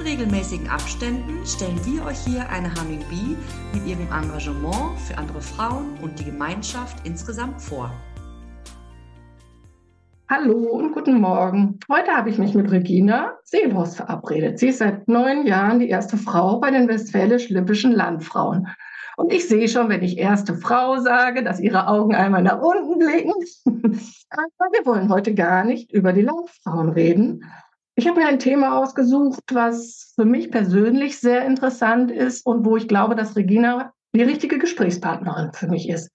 In regelmäßigen Abständen stellen wir euch hier eine Humming Bee mit ihrem Engagement für andere Frauen und die Gemeinschaft insgesamt vor. Hallo und guten Morgen. Heute habe ich mich mit Regina Seelhorst verabredet. Sie ist seit neun Jahren die erste Frau bei den Westfälisch-Lippischen Landfrauen. Und ich sehe schon, wenn ich erste Frau sage, dass ihre Augen einmal nach unten blicken. Aber wir wollen heute gar nicht über die Landfrauen reden. Ich habe mir ein Thema ausgesucht, was für mich persönlich sehr interessant ist und wo ich glaube, dass Regina die richtige Gesprächspartnerin für mich ist.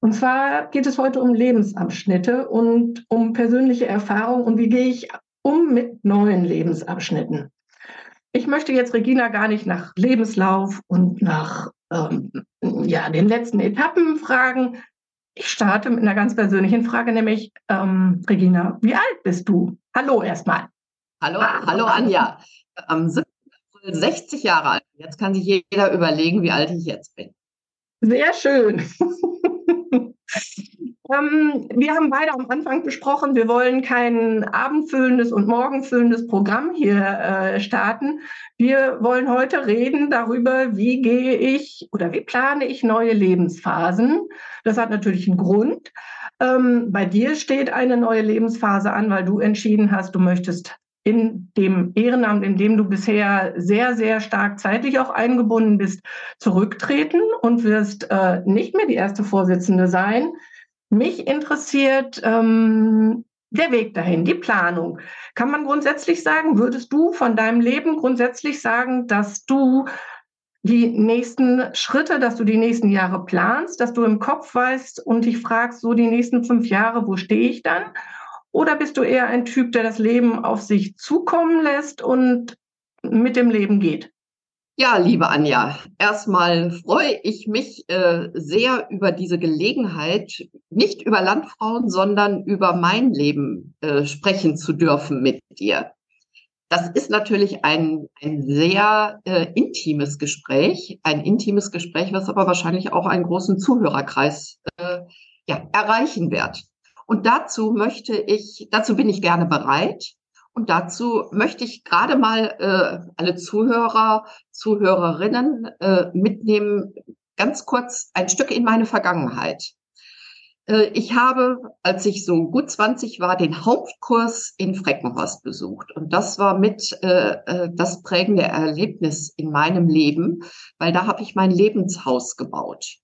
Und zwar geht es heute um Lebensabschnitte und um persönliche Erfahrungen und wie gehe ich um mit neuen Lebensabschnitten. Ich möchte jetzt Regina gar nicht nach Lebenslauf und nach ähm, ja, den letzten Etappen fragen. Ich starte mit einer ganz persönlichen Frage, nämlich, ähm, Regina, wie alt bist du? Hallo erstmal. Hallo, hallo Anja. Am 7. April 60 Jahre alt. Jetzt kann sich jeder überlegen, wie alt ich jetzt bin. Sehr schön. Ähm, wir haben beide am Anfang besprochen, wir wollen kein abendfüllendes und morgenfüllendes Programm hier äh, starten. Wir wollen heute reden darüber, wie gehe ich oder wie plane ich neue Lebensphasen. Das hat natürlich einen Grund. Ähm, bei dir steht eine neue Lebensphase an, weil du entschieden hast, du möchtest in dem Ehrenamt, in dem du bisher sehr, sehr stark zeitlich auch eingebunden bist, zurücktreten und wirst äh, nicht mehr die erste Vorsitzende sein. Mich interessiert ähm, der Weg dahin, die Planung. Kann man grundsätzlich sagen, würdest du von deinem Leben grundsätzlich sagen, dass du die nächsten Schritte, dass du die nächsten Jahre planst, dass du im Kopf weißt und dich fragst, so die nächsten fünf Jahre, wo stehe ich dann? Oder bist du eher ein Typ, der das Leben auf sich zukommen lässt und mit dem Leben geht? Ja, liebe Anja, erstmal freue ich mich äh, sehr über diese Gelegenheit, nicht über Landfrauen, sondern über mein Leben äh, sprechen zu dürfen mit dir. Das ist natürlich ein, ein sehr äh, intimes Gespräch, ein intimes Gespräch, was aber wahrscheinlich auch einen großen Zuhörerkreis äh, ja, erreichen wird. Und dazu möchte ich, dazu bin ich gerne bereit. Und dazu möchte ich gerade mal äh, alle Zuhörer, Zuhörerinnen äh, mitnehmen, ganz kurz ein Stück in meine Vergangenheit. Äh, ich habe, als ich so gut 20 war, den Hauptkurs in Freckenhorst besucht. Und das war mit äh, äh, das prägende Erlebnis in meinem Leben, weil da habe ich mein Lebenshaus gebaut.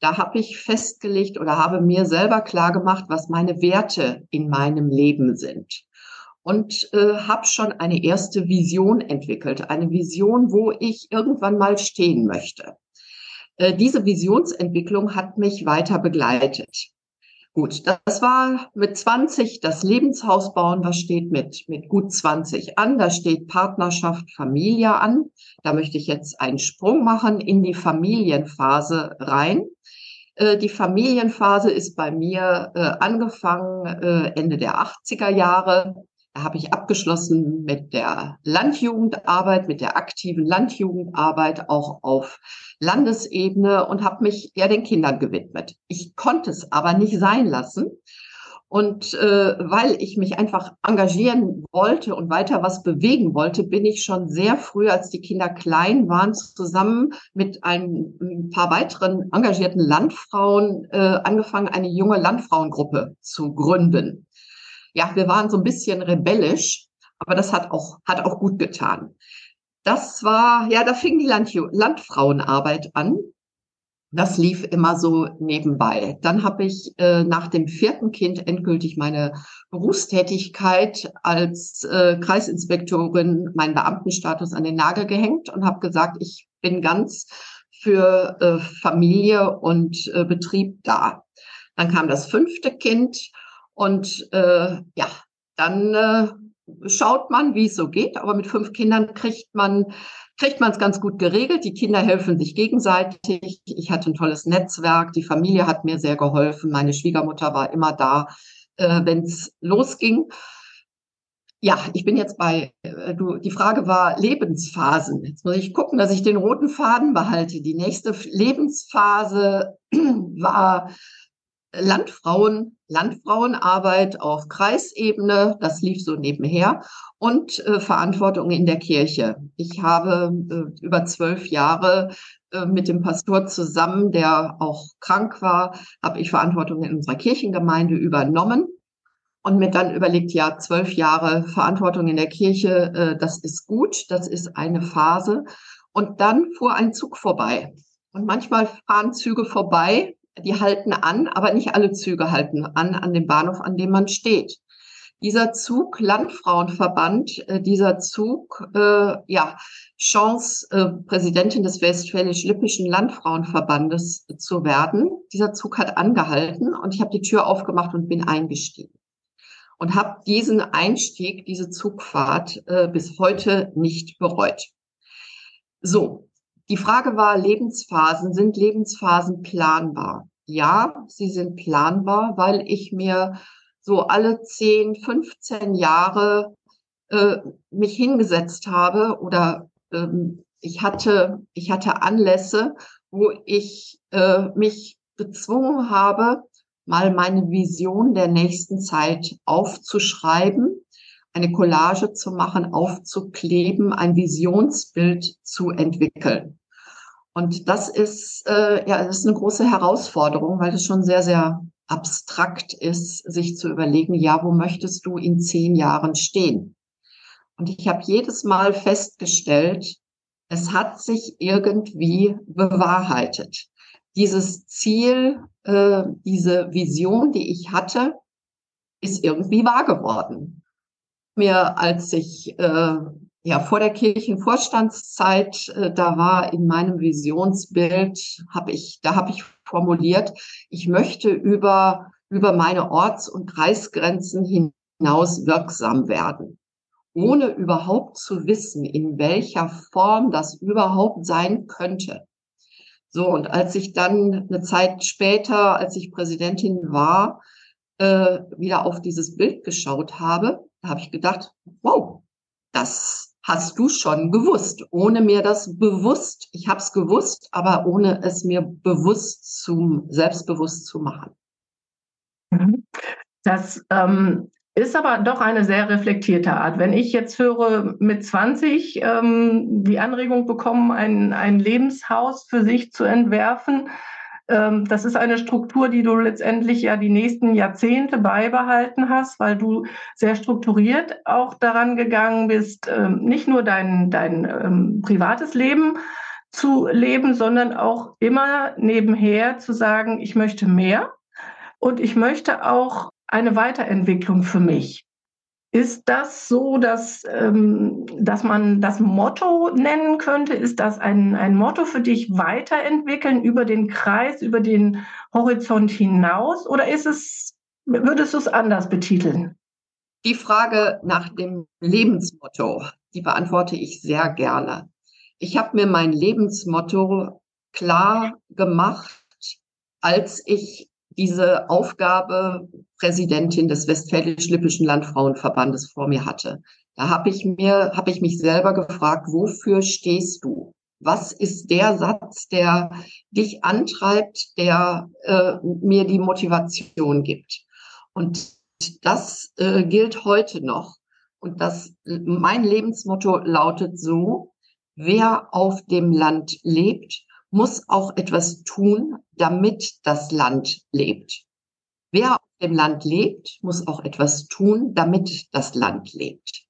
Da habe ich festgelegt oder habe mir selber klar gemacht, was meine Werte in meinem Leben sind und äh, habe schon eine erste Vision entwickelt, eine Vision, wo ich irgendwann mal stehen möchte. Äh, diese Visionsentwicklung hat mich weiter begleitet. Gut, das war mit 20 das Lebenshaus bauen. Was steht mit, mit gut 20 an? Da steht Partnerschaft, Familie an. Da möchte ich jetzt einen Sprung machen in die Familienphase rein. Äh, die Familienphase ist bei mir äh, angefangen äh, Ende der 80er Jahre habe ich abgeschlossen mit der Landjugendarbeit, mit der aktiven Landjugendarbeit auch auf Landesebene und habe mich ja den Kindern gewidmet. Ich konnte es aber nicht sein lassen. Und äh, weil ich mich einfach engagieren wollte und weiter was bewegen wollte, bin ich schon sehr früh, als die Kinder klein waren, zusammen mit ein, ein paar weiteren engagierten Landfrauen äh, angefangen, eine junge Landfrauengruppe zu gründen ja, wir waren so ein bisschen rebellisch, aber das hat auch, hat auch gut getan. Das war, ja, da fing die Land Landfrauenarbeit an. Das lief immer so nebenbei. Dann habe ich äh, nach dem vierten Kind endgültig meine Berufstätigkeit als äh, Kreisinspektorin, meinen Beamtenstatus an den Nagel gehängt und habe gesagt, ich bin ganz für äh, Familie und äh, Betrieb da. Dann kam das fünfte Kind und äh, ja, dann äh, schaut man, wie es so geht. Aber mit fünf Kindern kriegt man kriegt man es ganz gut geregelt. Die Kinder helfen sich gegenseitig. Ich hatte ein tolles Netzwerk. Die Familie hat mir sehr geholfen. Meine Schwiegermutter war immer da, äh, wenn es losging. Ja, ich bin jetzt bei, äh, du, die Frage war Lebensphasen. Jetzt muss ich gucken, dass ich den roten Faden behalte. Die nächste Lebensphase war Landfrauen, Landfrauenarbeit auf Kreisebene, das lief so nebenher, und äh, Verantwortung in der Kirche. Ich habe äh, über zwölf Jahre äh, mit dem Pastor zusammen, der auch krank war, habe ich Verantwortung in unserer Kirchengemeinde übernommen und mir dann überlegt, ja, zwölf Jahre Verantwortung in der Kirche, äh, das ist gut, das ist eine Phase. Und dann fuhr ein Zug vorbei. Und manchmal fahren Züge vorbei, die halten an, aber nicht alle Züge halten an an dem Bahnhof, an dem man steht. Dieser Zug Landfrauenverband, äh, dieser Zug, äh, ja, Chance, äh, Präsidentin des Westfälisch-Lippischen Landfrauenverbandes zu werden. Dieser Zug hat angehalten und ich habe die Tür aufgemacht und bin eingestiegen. Und habe diesen Einstieg, diese Zugfahrt äh, bis heute nicht bereut. So, die Frage war, Lebensphasen, sind Lebensphasen planbar? Ja, sie sind planbar, weil ich mir so alle 10, 15 Jahre äh, mich hingesetzt habe oder ähm, ich hatte, ich hatte Anlässe, wo ich äh, mich gezwungen habe, mal meine Vision der nächsten Zeit aufzuschreiben eine Collage zu machen, aufzukleben, ein Visionsbild zu entwickeln. Und das ist, äh, ja, das ist eine große Herausforderung, weil es schon sehr, sehr abstrakt ist, sich zu überlegen, ja, wo möchtest du in zehn Jahren stehen? Und ich habe jedes Mal festgestellt, es hat sich irgendwie bewahrheitet. Dieses Ziel, äh, diese Vision, die ich hatte, ist irgendwie wahr geworden mir, als ich äh, ja vor der Kirchenvorstandszeit äh, da war in meinem Visionsbild, habe ich, da habe ich formuliert, ich möchte über über meine Orts- und Kreisgrenzen hinaus wirksam werden, ohne überhaupt zu wissen, in welcher Form das überhaupt sein könnte. So, und als ich dann eine Zeit später, als ich Präsidentin war, äh, wieder auf dieses Bild geschaut habe, da habe ich gedacht, wow, das hast du schon gewusst, ohne mir das bewusst, ich habe es gewusst, aber ohne es mir bewusst zum, selbstbewusst zu machen. Mhm. Das ähm, ist aber doch eine sehr reflektierte Art. Wenn ich jetzt höre, mit 20 ähm, die Anregung bekommen, ein, ein Lebenshaus für sich zu entwerfen, das ist eine Struktur, die du letztendlich ja die nächsten Jahrzehnte beibehalten hast, weil du sehr strukturiert auch daran gegangen bist, ähm, nicht nur dein, dein ähm, privates Leben zu leben, sondern auch immer nebenher zu sagen, ich möchte mehr und ich möchte auch eine Weiterentwicklung für mich. Ist das so, dass, ähm, dass man das Motto nennen könnte? Ist das ein, ein Motto für dich weiterentwickeln über den Kreis, über den Horizont hinaus? Oder ist es, würdest du es anders betiteln? Die Frage nach dem Lebensmotto, die beantworte ich sehr gerne. Ich habe mir mein Lebensmotto klar gemacht, als ich diese Aufgabe Präsidentin des Westfälisch-Lippischen Landfrauenverbandes vor mir hatte. Da habe ich mir, habe ich mich selber gefragt, wofür stehst du? Was ist der Satz, der dich antreibt, der äh, mir die Motivation gibt? Und das äh, gilt heute noch. Und das, mein Lebensmotto lautet so, wer auf dem Land lebt, muss auch etwas tun, damit das Land lebt. Wer auf dem Land lebt, muss auch etwas tun, damit das Land lebt.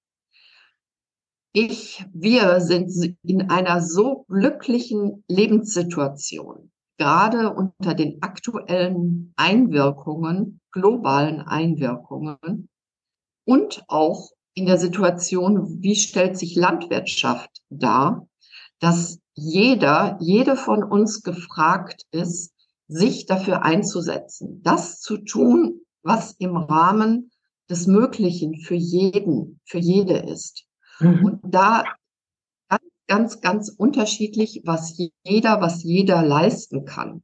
Ich, wir sind in einer so glücklichen Lebenssituation, gerade unter den aktuellen Einwirkungen, globalen Einwirkungen und auch in der Situation, wie stellt sich Landwirtschaft dar, dass jeder, jede von uns gefragt ist, sich dafür einzusetzen, das zu tun, was im Rahmen des Möglichen für jeden, für jede ist. Mhm. Und da ganz ganz, ganz unterschiedlich, was jeder, was jeder leisten kann.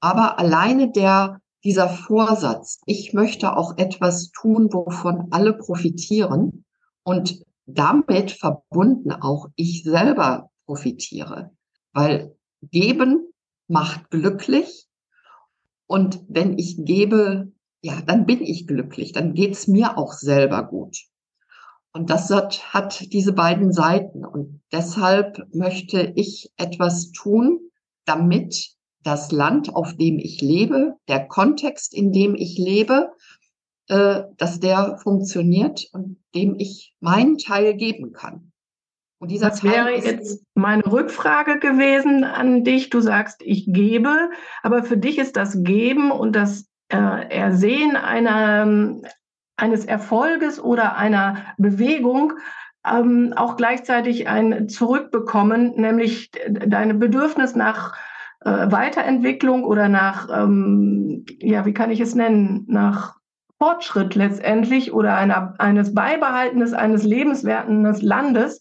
Aber alleine der, dieser Vorsatz, ich möchte auch etwas tun, wovon alle profitieren und damit verbunden auch ich selber profitiere, weil geben macht glücklich und wenn ich gebe, ja, dann bin ich glücklich, dann geht's mir auch selber gut. Und das hat, hat diese beiden Seiten. Und deshalb möchte ich etwas tun, damit das Land, auf dem ich lebe, der Kontext, in dem ich lebe, äh, dass der funktioniert und dem ich meinen Teil geben kann. Und dieser das wäre jetzt meine Rückfrage gewesen an dich. Du sagst, ich gebe, aber für dich ist das Geben und das äh, Ersehen einer, eines Erfolges oder einer Bewegung ähm, auch gleichzeitig ein Zurückbekommen, nämlich dein Bedürfnis nach äh, Weiterentwicklung oder nach, ähm, ja, wie kann ich es nennen, nach Fortschritt letztendlich oder einer, eines Beibehaltenes eines lebenswerten Landes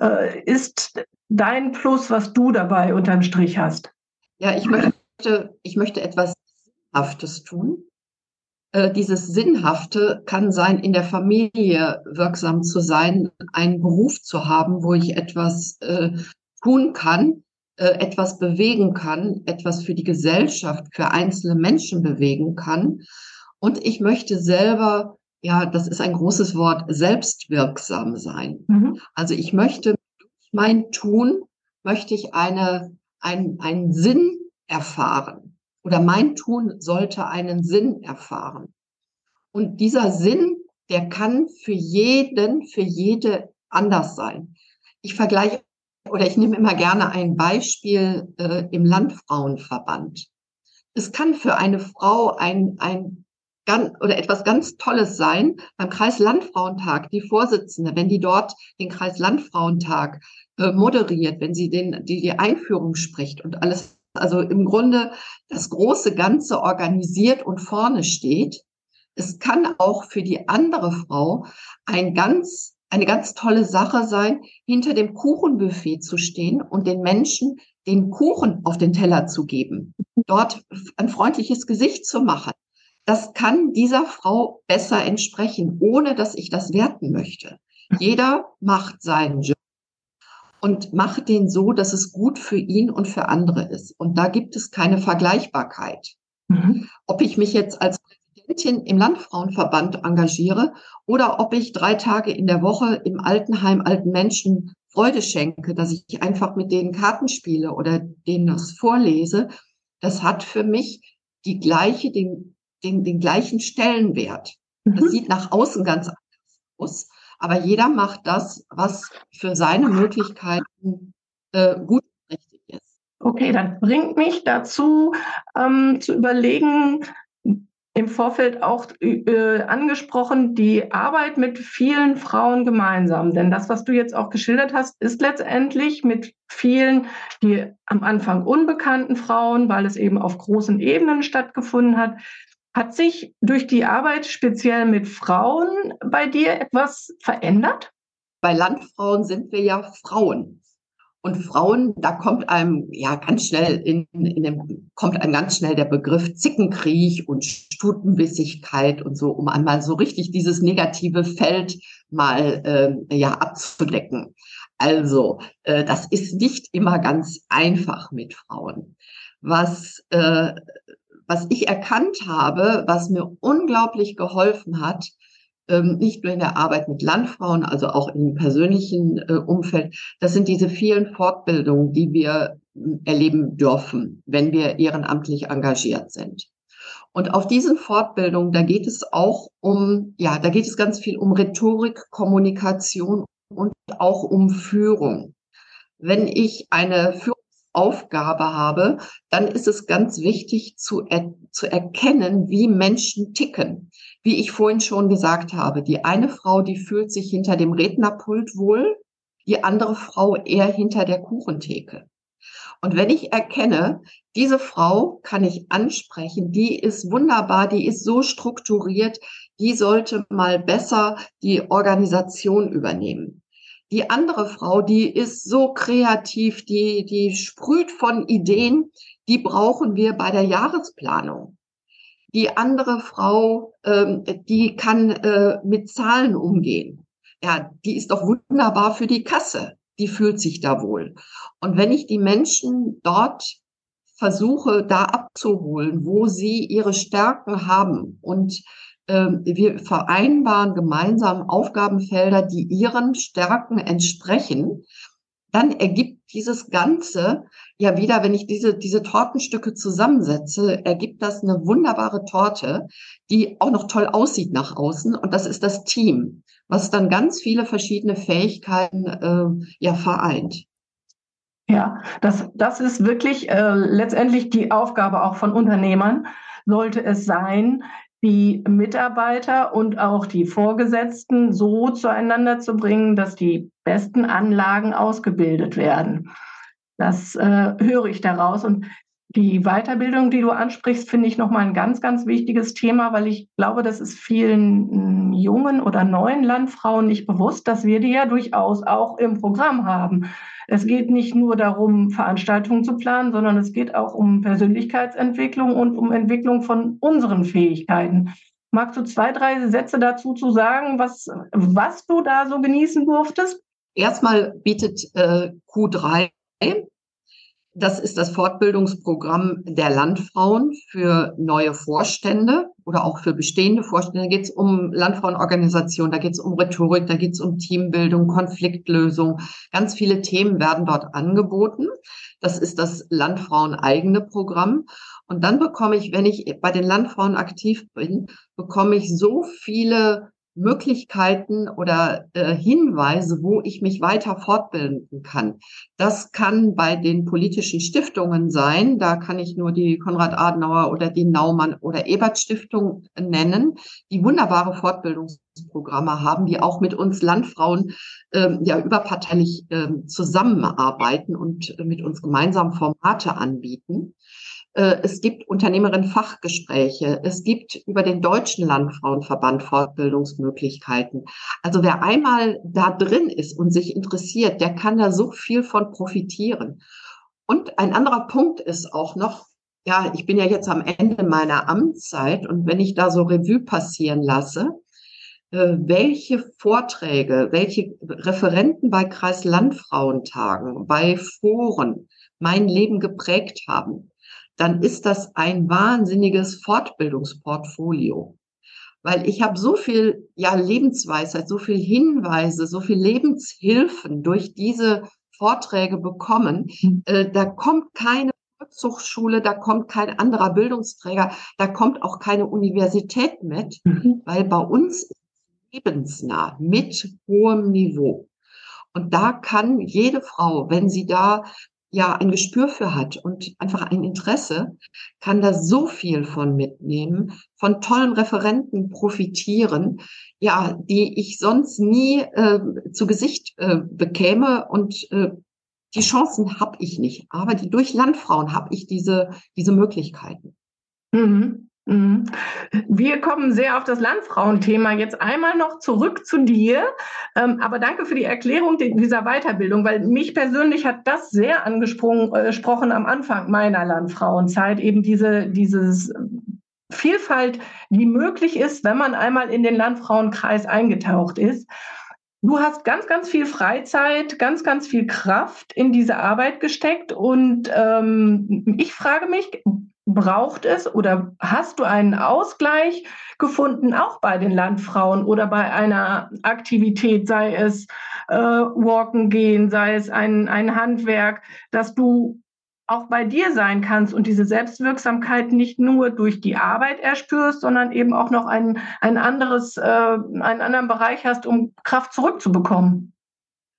äh, ist dein Plus, was du dabei unterm Strich hast. Ja, ich möchte, ich möchte etwas Sinnhaftes tun. Äh, dieses Sinnhafte kann sein, in der Familie wirksam zu sein, einen Beruf zu haben, wo ich etwas äh, tun kann, äh, etwas bewegen kann, etwas für die Gesellschaft, für einzelne Menschen bewegen kann. Und ich möchte selber, ja, das ist ein großes Wort, selbstwirksam sein. Mhm. Also ich möchte mein Tun, möchte ich eine, ein, einen Sinn erfahren oder mein Tun sollte einen Sinn erfahren. Und dieser Sinn, der kann für jeden, für jede anders sein. Ich vergleiche oder ich nehme immer gerne ein Beispiel äh, im Landfrauenverband. Es kann für eine Frau ein, ein ganz, oder etwas ganz Tolles sein, beim Kreislandfrauentag, die Vorsitzende, wenn die dort den Kreislandfrauentag äh, moderiert, wenn sie den, die, die Einführung spricht und alles also im Grunde das große Ganze organisiert und vorne steht. Es kann auch für die andere Frau ein ganz, eine ganz tolle Sache sein, hinter dem Kuchenbuffet zu stehen und den Menschen den Kuchen auf den Teller zu geben, dort ein freundliches Gesicht zu machen. Das kann dieser Frau besser entsprechen, ohne dass ich das werten möchte. Jeder macht seinen Job und mache den so, dass es gut für ihn und für andere ist. Und da gibt es keine Vergleichbarkeit. Mhm. Ob ich mich jetzt als Präsidentin im Landfrauenverband engagiere oder ob ich drei Tage in der Woche im Altenheim alten Menschen Freude schenke, dass ich einfach mit denen Karten spiele oder denen das vorlese, das hat für mich die gleiche, den, den, den gleichen Stellenwert. Mhm. Das sieht nach außen ganz anders aus. Aber jeder macht das, was für seine Möglichkeiten äh, gut und richtig ist. Okay, dann bringt mich dazu ähm, zu überlegen, im Vorfeld auch äh, angesprochen, die Arbeit mit vielen Frauen gemeinsam. Denn das, was du jetzt auch geschildert hast, ist letztendlich mit vielen, die am Anfang unbekannten Frauen, weil es eben auf großen Ebenen stattgefunden hat, hat sich durch die Arbeit speziell mit Frauen bei dir etwas verändert? Bei Landfrauen sind wir ja Frauen. Und Frauen, da kommt einem ja ganz schnell in, in dem, kommt einem ganz schnell der Begriff Zickenkrieg und Stutenbissigkeit und so, um einmal so richtig dieses negative Feld mal äh, ja abzudecken. Also, äh, das ist nicht immer ganz einfach mit Frauen. Was äh, was ich erkannt habe, was mir unglaublich geholfen hat, ähm, nicht nur in der Arbeit mit Landfrauen, also auch im persönlichen äh, Umfeld, das sind diese vielen Fortbildungen, die wir hm, erleben dürfen, wenn wir ehrenamtlich engagiert sind. Und auf diesen Fortbildungen, da geht es auch um, ja, da geht es ganz viel um Rhetorik, Kommunikation und auch um Führung. Wenn ich eine Führung Aufgabe habe, dann ist es ganz wichtig zu, er, zu erkennen, wie Menschen ticken. Wie ich vorhin schon gesagt habe, die eine Frau, die fühlt sich hinter dem Rednerpult wohl, die andere Frau eher hinter der Kuchentheke. Und wenn ich erkenne, diese Frau kann ich ansprechen, die ist wunderbar, die ist so strukturiert, die sollte mal besser die Organisation übernehmen Die andere Frau, die ist so kreativ, die, die sprüht von Ideen, die brauchen wir bei der Jahresplanung. Die andere Frau, ähm, die kann äh, mit Zahlen umgehen. Ja, die ist doch wunderbar für die Kasse. Die fühlt sich da wohl. Und wenn ich die Menschen dort versuche, da abzuholen, wo sie ihre Stärken haben und wir vereinbaren gemeinsam Aufgabenfelder, die ihren Stärken entsprechen, dann ergibt dieses Ganze ja wieder, wenn ich diese, diese Tortenstücke zusammensetze, ergibt das eine wunderbare Torte, die auch noch toll aussieht nach außen. Und das ist das Team, was dann ganz viele verschiedene Fähigkeiten äh, ja vereint. Ja, das, das ist wirklich äh, letztendlich die Aufgabe auch von Unternehmern, sollte es sein, die Mitarbeiter und auch die Vorgesetzten so zueinander zu bringen, dass die besten Anlagen ausgebildet werden. Das äh, höre ich daraus. Und die Weiterbildung, die du ansprichst, finde ich nochmal ein ganz, ganz wichtiges Thema, weil ich glaube, das ist vielen jungen oder neuen Landfrauen nicht bewusst, dass wir die ja durchaus auch im Programm haben. Es geht nicht nur darum, Veranstaltungen zu planen, sondern es geht auch um Persönlichkeitsentwicklung und um Entwicklung von unseren Fähigkeiten. Magst du zwei, drei Sätze dazu zu sagen, was, was du da so genießen durftest? Erstmal bietet äh, Q3 das ist das Fortbildungsprogramm der Landfrauen für neue Vorstände oder auch für bestehende Vorstände. Da geht es um Landfrauenorganisation, da geht es um Rhetorik, da geht es um Teambildung, Konfliktlösung. Ganz viele Themen werden dort angeboten. Das ist das Landfrauen eigene Programm. Und dann bekomme ich, wenn ich bei den Landfrauen aktiv bin, bekomme ich so viele Möglichkeiten oder äh, Hinweise, wo ich mich weiter fortbilden kann. Das kann bei den politischen Stiftungen sein. Da kann ich nur die Konrad Adenauer oder die Naumann oder Ebert Stiftung nennen, die wunderbare Fortbildungsprogramme haben, die auch mit uns Landfrauen ähm, ja überparteilich ähm, zusammenarbeiten und mit uns gemeinsam Formate anbieten. Äh, es gibt Unternehmerinnen-Fachgespräche. Es gibt über den Deutschen Landfrauenverband Fortbildungsmöglichkeiten. Also wer einmal da drin ist und sich interessiert, der kann da so viel von profitieren. Und ein anderer Punkt ist auch noch, ja, ich bin ja jetzt am Ende meiner Amtszeit und wenn ich da so Revue passieren lasse, äh, welche Vorträge, welche Referenten bei Kreislandfrauentagen, bei Foren mein Leben geprägt haben, dann ist das ein wahnsinniges Fortbildungsportfolio. Weil ich habe so viel ja, Lebensweisheit, so viel Hinweise, so viel Lebenshilfen durch diese Vorträge bekommen. Mhm. Äh, da kommt keine Volkshochschule, da kommt kein anderer Bildungsträger, da kommt auch keine Universität mit, mhm. weil bei uns ist lebensnah mit hohem Niveau. Und da kann jede Frau, wenn sie da ja ein Gespür für hat und einfach ein Interesse, kann da so viel von mitnehmen, von tollen Referenten profitieren, ja, die ich sonst nie äh, zu Gesicht äh, bekäme und äh, die Chancen habe ich nicht, aber die durch Landfrauen habe ich diese diese Möglichkeiten. Mhm. Mhm. Wir kommen sehr auf das Landfrauenthema jetzt einmal noch zurück zu dir. Ähm, aber danke für die Erklärung dieser Weiterbildung, weil mich persönlich hat das sehr angesprochen äh, am Anfang meiner Landfrauenzeit, eben diese, dieses Vielfalt, die möglich ist, wenn man einmal in den Landfrauenkreis eingetaucht ist. Du hast ganz, ganz viel Freizeit, ganz, ganz viel Kraft in diese Arbeit gesteckt. Und ähm, ich frage mich, braucht es oder hast du einen Ausgleich gefunden, auch bei den Landfrauen oder bei einer Aktivität, sei es äh, Walken gehen, sei es ein, ein Handwerk, dass du auch bei dir sein kannst und diese Selbstwirksamkeit nicht nur durch die Arbeit erspürst, sondern eben auch noch ein, ein anderes, äh, einen anderen Bereich hast, um Kraft zurückzubekommen.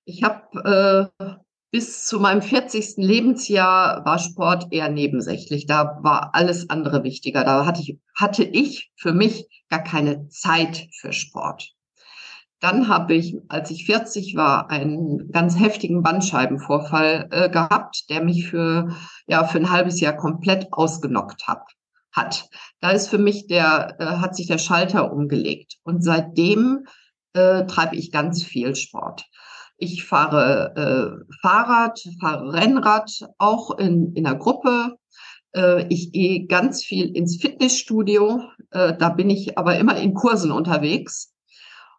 Ich habe äh, bis zu meinem 40. Lebensjahr war Sport eher nebensächlich. Da war alles andere wichtiger. Da hatte ich, hatte ich für mich gar keine Zeit für Sport. Dann habe ich, als ich 40 war, einen ganz heftigen Bandscheibenvorfall äh, gehabt, der mich für, ja, für ein halbes Jahr komplett ausgenockt hat. hat. Da ist für mich der, äh, hat sich der Schalter umgelegt. Und seitdem äh, treibe ich ganz viel Sport. Ich fahre äh, Fahrrad, fahre Rennrad, auch in, in der Gruppe. Äh, ich gehe ganz viel ins Fitnessstudio. Äh, da bin ich aber immer in Kursen unterwegs.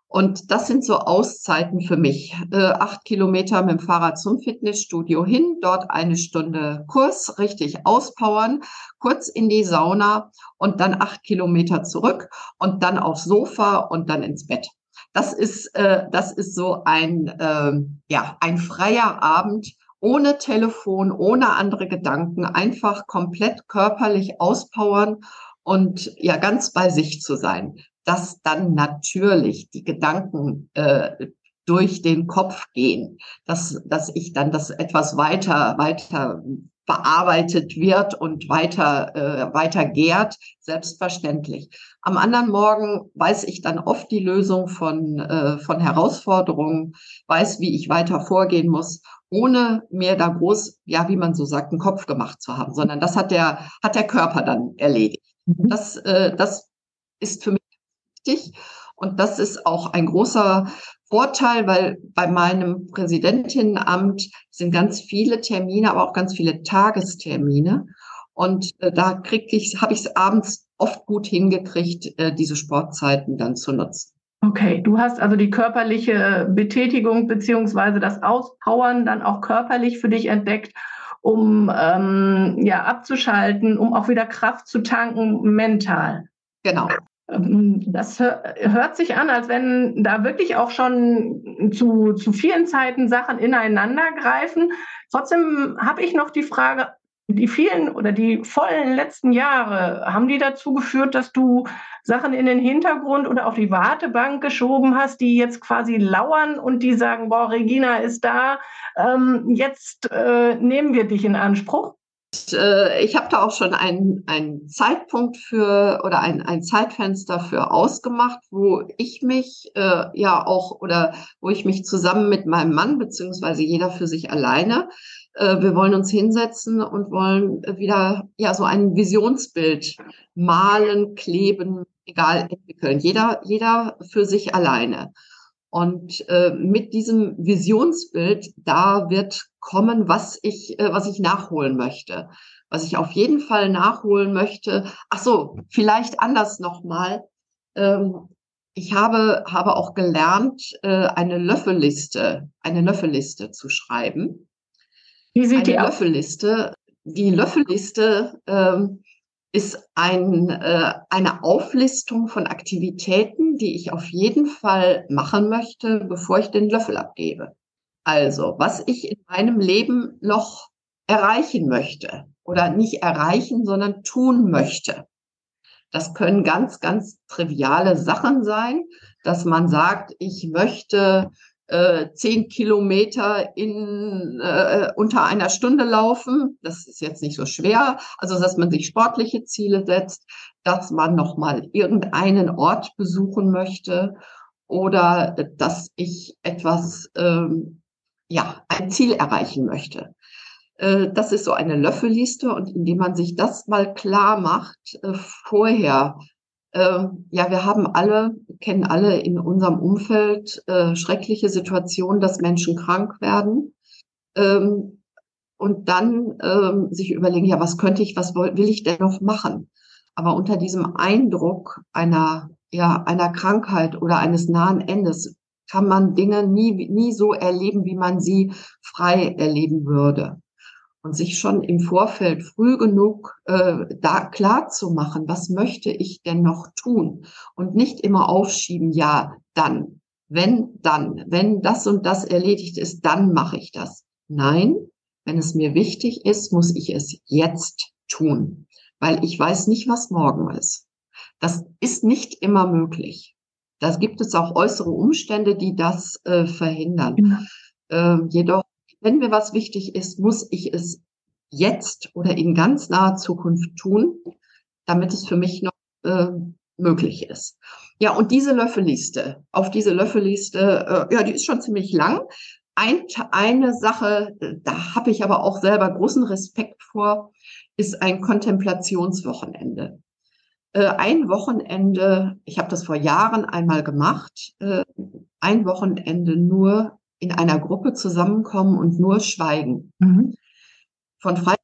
Und das sind so Auszeiten für mich. Äh, acht Kilometer mit dem Fahrrad zum Fitnessstudio hin, dort eine Stunde Kurs, richtig auspowern, kurz in die Sauna und dann acht Kilometer zurück und dann aufs Sofa und dann ins Bett. Das ist, äh, das ist so ein, äh, ja, ein freier Abend ohne Telefon, ohne andere Gedanken, einfach komplett körperlich auspowern und ja, ganz bei sich zu sein. Dass dann natürlich die Gedanken äh, durch den Kopf gehen, dass, dass ich dann das etwas weiter, weiter bearbeitet wird und weiter, äh, weiter gärt, selbstverständlich. Am anderen Morgen weiß ich dann oft die Lösung von, äh, von Herausforderungen, weiß, wie ich weiter vorgehen muss, ohne mir da groß, ja, wie man so sagt, einen Kopf gemacht zu haben, sondern das hat der, hat der Körper dann erledigt. Mhm. Das, äh, das ist für mich wichtig. Und das ist auch ein großer Vorteil, weil bei meinem Präsidentinnenamt sind ganz viele Termine, aber auch ganz viele Tagestermine. Und äh, da krieg ich, habe ich es abends oft gut hingekriegt, äh, diese Sportzeiten dann zu nutzen. Okay, du hast also die körperliche Betätigung beziehungsweise das Auspowern dann auch körperlich für dich entdeckt, um ähm, ja abzuschalten, um auch wieder Kraft zu tanken mental. Genau. Ähm, das hört sich an, als wenn da wirklich auch schon zu, zu vielen Zeiten Sachen ineinander greifen. Trotzdem habe ich noch die Frage, die vielen oder die vollen letzten Jahre, haben die dazu geführt, dass du Sachen in den Hintergrund oder auf die Wartebank geschoben hast, die jetzt quasi lauern und die sagen, boah, Regina ist da, ähm, jetzt äh, nehmen wir dich in Anspruch? Äh, ich habe da auch schon einen, einen Zeitpunkt für oder ein, ein Zeitfenster für ausgemacht, wo ich mich äh, ja auch oder wo ich mich zusammen mit meinem Mann beziehungsweise jeder für sich alleine, äh, wir wollen uns hinsetzen und wollen wieder ja so ein Visionsbild malen, kleben, egal entwickeln. Jeder, jeder für sich alleine. Und äh, mit diesem Visionsbild, da wird kommen, was ich, äh, was ich nachholen möchte. Was ich auf jeden Fall nachholen möchte. Ach so, vielleicht anders nochmal. Ähm, ich habe, habe auch gelernt, äh, eine Löffelliste, eine Löffelliste zu schreiben. Wie sieht eine die Löffelliste? Die Löffelliste ähm, ist ein, äh, eine Auflistung von Aktivitäten, die ich auf jeden Fall machen möchte, bevor ich den Löffel abgebe. Also, was ich in meinem Leben noch erreichen möchte oder nicht erreichen, sondern tun möchte. Das können ganz, ganz triviale Sachen sein, dass man sagt, ich möchte zehn Kilometer in äh, unter einer Stunde laufen. Das ist jetzt nicht so schwer. Also dass man sich sportliche Ziele setzt, dass man noch mal irgendeinen Ort besuchen möchte oder dass ich etwas ähm, ja ein Ziel erreichen möchte. Äh, das ist so eine Löffelliste und indem man sich das mal klar macht äh, vorher, äh, ja, wir haben alle, kennen alle in unserem Umfeld äh, schreckliche Situationen, dass Menschen krank werden. Ähm, und dann ähm, sich überlegen, ja, was könnte ich, was will ich denn noch machen? Aber unter diesem Eindruck einer, ja, einer Krankheit oder eines nahen Endes kann man Dinge nie, nie so erleben, wie man sie frei erleben würde und sich schon im Vorfeld früh genug äh, da klar zu machen, was möchte ich denn noch tun und nicht immer aufschieben, ja, dann, wenn, dann, wenn das und das erledigt ist, dann mache ich das. Nein, wenn es mir wichtig ist, muss ich es jetzt tun, weil ich weiß nicht, was morgen ist. Das ist nicht immer möglich. Da gibt es auch äußere Umstände, die das äh, verhindern. Ja. Äh, jedoch wenn mir was wichtig ist, muss ich es jetzt oder in ganz naher Zukunft tun, damit es für mich noch äh, möglich ist. Ja, und diese Löffelliste, auf diese Löffelliste, äh, ja, die ist schon ziemlich lang. Ein, eine Sache, da habe ich aber auch selber großen Respekt vor, ist ein Kontemplationswochenende. Äh, ein Wochenende, ich habe das vor Jahren einmal gemacht, äh, ein Wochenende nur in einer Gruppe zusammenkommen und nur schweigen. Mhm. Von Freitag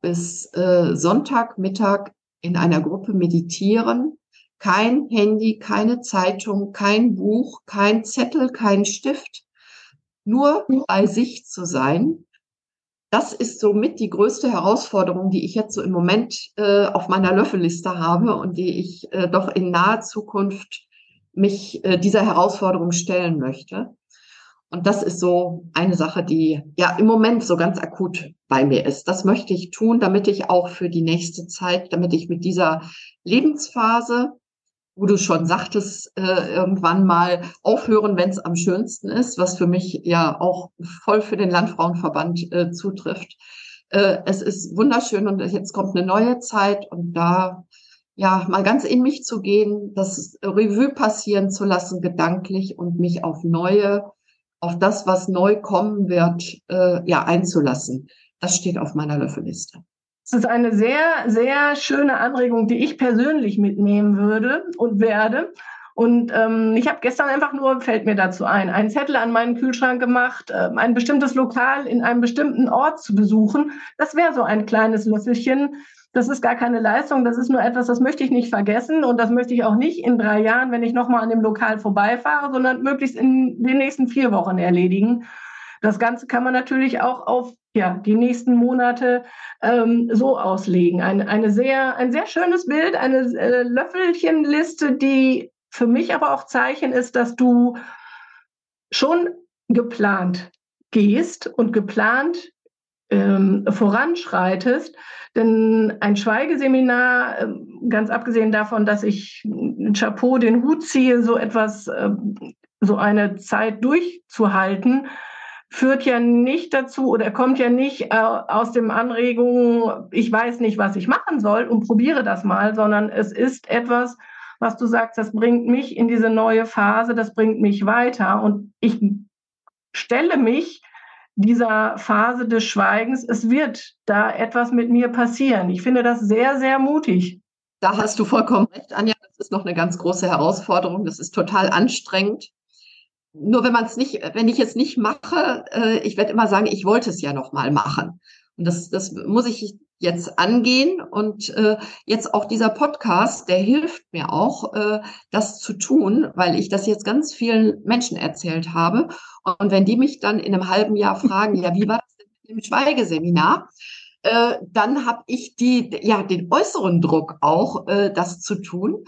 bis äh, Sonntagmittag in einer Gruppe meditieren. Kein Handy, keine Zeitung, kein Buch, kein Zettel, kein Stift. Nur bei sich zu sein. Das ist somit die größte Herausforderung, die ich jetzt so im Moment äh, auf meiner Löffelliste habe und die ich äh, doch in naher Zukunft mich äh, dieser Herausforderung stellen möchte. Und das ist so eine Sache, die ja im Moment so ganz akut bei mir ist. Das möchte ich tun, damit ich auch für die nächste Zeit, damit ich mit dieser Lebensphase, wo du schon sagtest, äh, irgendwann mal aufhören, wenn es am schönsten ist, was für mich ja auch voll für den Landfrauenverband äh, zutrifft. Äh, es ist wunderschön und jetzt kommt eine neue Zeit und da ja, mal ganz in mich zu gehen, das Revue passieren zu lassen, gedanklich und mich auf neue auf das, was neu kommen wird, äh, ja, einzulassen. Das steht auf meiner Löffelliste. Das ist eine sehr, sehr schöne Anregung, die ich persönlich mitnehmen würde und werde. Und ähm, ich habe gestern einfach nur, fällt mir dazu ein, einen Zettel an meinen Kühlschrank gemacht, äh, ein bestimmtes Lokal in einem bestimmten Ort zu besuchen. Das wäre so ein kleines Löffelchen, das ist gar keine Leistung, das ist nur etwas, das möchte ich nicht vergessen und das möchte ich auch nicht in drei Jahren, wenn ich nochmal an dem Lokal vorbeifahre, sondern möglichst in den nächsten vier Wochen erledigen. Das Ganze kann man natürlich auch auf ja, die nächsten Monate ähm, so auslegen. Ein, eine sehr, ein sehr schönes Bild, eine äh, Löffelchenliste, die für mich aber auch Zeichen ist, dass du schon geplant gehst und geplant ähm, voranschreitest. Denn ein Schweigeseminar, ähm, ganz abgesehen davon, dass ich ein Chapeau den Hut ziehe, so etwas, ähm, so eine Zeit durchzuhalten, führt ja nicht dazu oder kommt ja nicht äh, aus dem Anregung, ich weiß nicht, was ich machen soll und probiere das mal, sondern es ist etwas, was du sagst, das bringt mich in diese neue Phase, das bringt mich weiter und ich stelle mich dieser Phase des Schweigens, es wird da etwas mit mir passieren. Ich finde das sehr, sehr mutig. Da hast du vollkommen recht, Anja. Das ist noch eine ganz große Herausforderung. Das ist total anstrengend. Nur wenn man es nicht, wenn ich es nicht mache, äh, ich werde immer sagen, ich wollte es ja noch mal machen. Und das, das muss ich jetzt angehen. Und äh, jetzt auch dieser Podcast, der hilft mir auch, äh, das zu tun, weil ich das jetzt ganz vielen Menschen erzählt habe. Und wenn die mich dann in einem halben Jahr fragen, ja, wie war das denn mit dem Schweigeseminar? Äh, dann habe ich die, ja, den äußeren Druck auch, äh, das zu tun.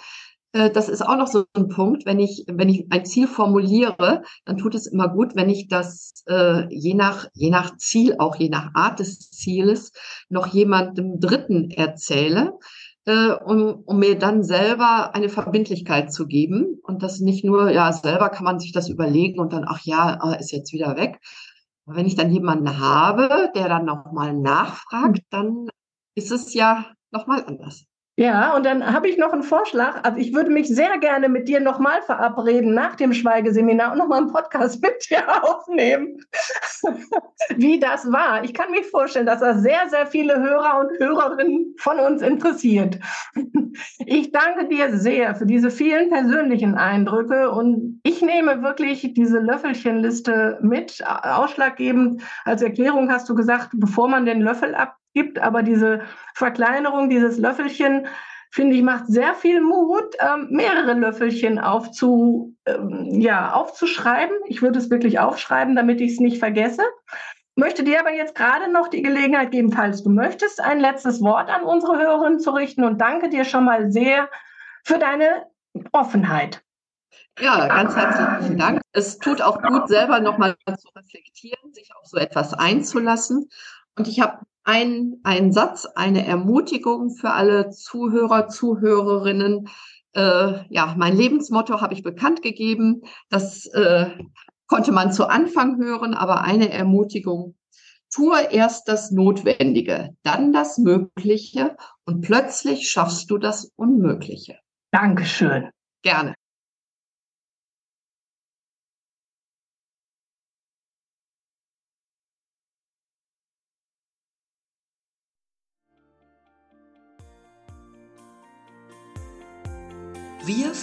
Äh, das ist auch noch so ein Punkt, wenn ich, wenn ich ein Ziel formuliere, dann tut es immer gut, wenn ich das äh, je nach, je nach Ziel, auch je nach Art des Zieles, noch jemandem Dritten erzähle, äh, um, um mir dann selber eine Verbindlichkeit zu geben. Und das nicht nur, ja, selber kann man sich das überlegen und dann, ach ja, ah, ist jetzt wieder weg. Aber wenn ich dann jemanden habe, der dann nochmal nachfragt, dann ist es ja nochmal anders. Ja, und dann habe ich noch einen Vorschlag. Also ich würde mich sehr gerne mit dir nochmal verabreden nach dem Schweigeseminar und nochmal einen Podcast mit dir aufnehmen, wie das war. Ich kann mir vorstellen, dass das sehr, sehr viele Hörer und Hörerinnen von uns interessiert. Ich danke dir sehr für diese vielen persönlichen Eindrücke und ich nehme wirklich diese Löffelchenliste mit. Ausschlaggebend als Erklärung hast du gesagt, bevor man den Löffel ab gibt. Aber diese Verkleinerung, dieses Löffelchen, finde ich, macht sehr viel Mut, ähm, mehrere Löffelchen aufzu, ähm, ja, aufzuschreiben. Ich würde es wirklich aufschreiben, damit ich es nicht vergesse. Möchte dir aber jetzt gerade noch die Gelegenheit geben, falls du möchtest, ein letztes Wort an unsere Hörerinnen zu richten und danke dir schon mal sehr für deine Offenheit. Ja, ganz herzlichen Dank. Es tut auch gut, selber nochmal zu reflektieren, sich auf so etwas einzulassen. Und ich habe ein, ein Satz, eine Ermutigung für alle Zuhörer, Zuhörerinnen. Äh, ja, mein Lebensmotto habe ich bekannt gegeben. Das äh, konnte man zu Anfang hören, aber eine Ermutigung. Tue erst das Notwendige, dann das Mögliche und plötzlich schaffst du das Unmögliche. Dankeschön. Gerne.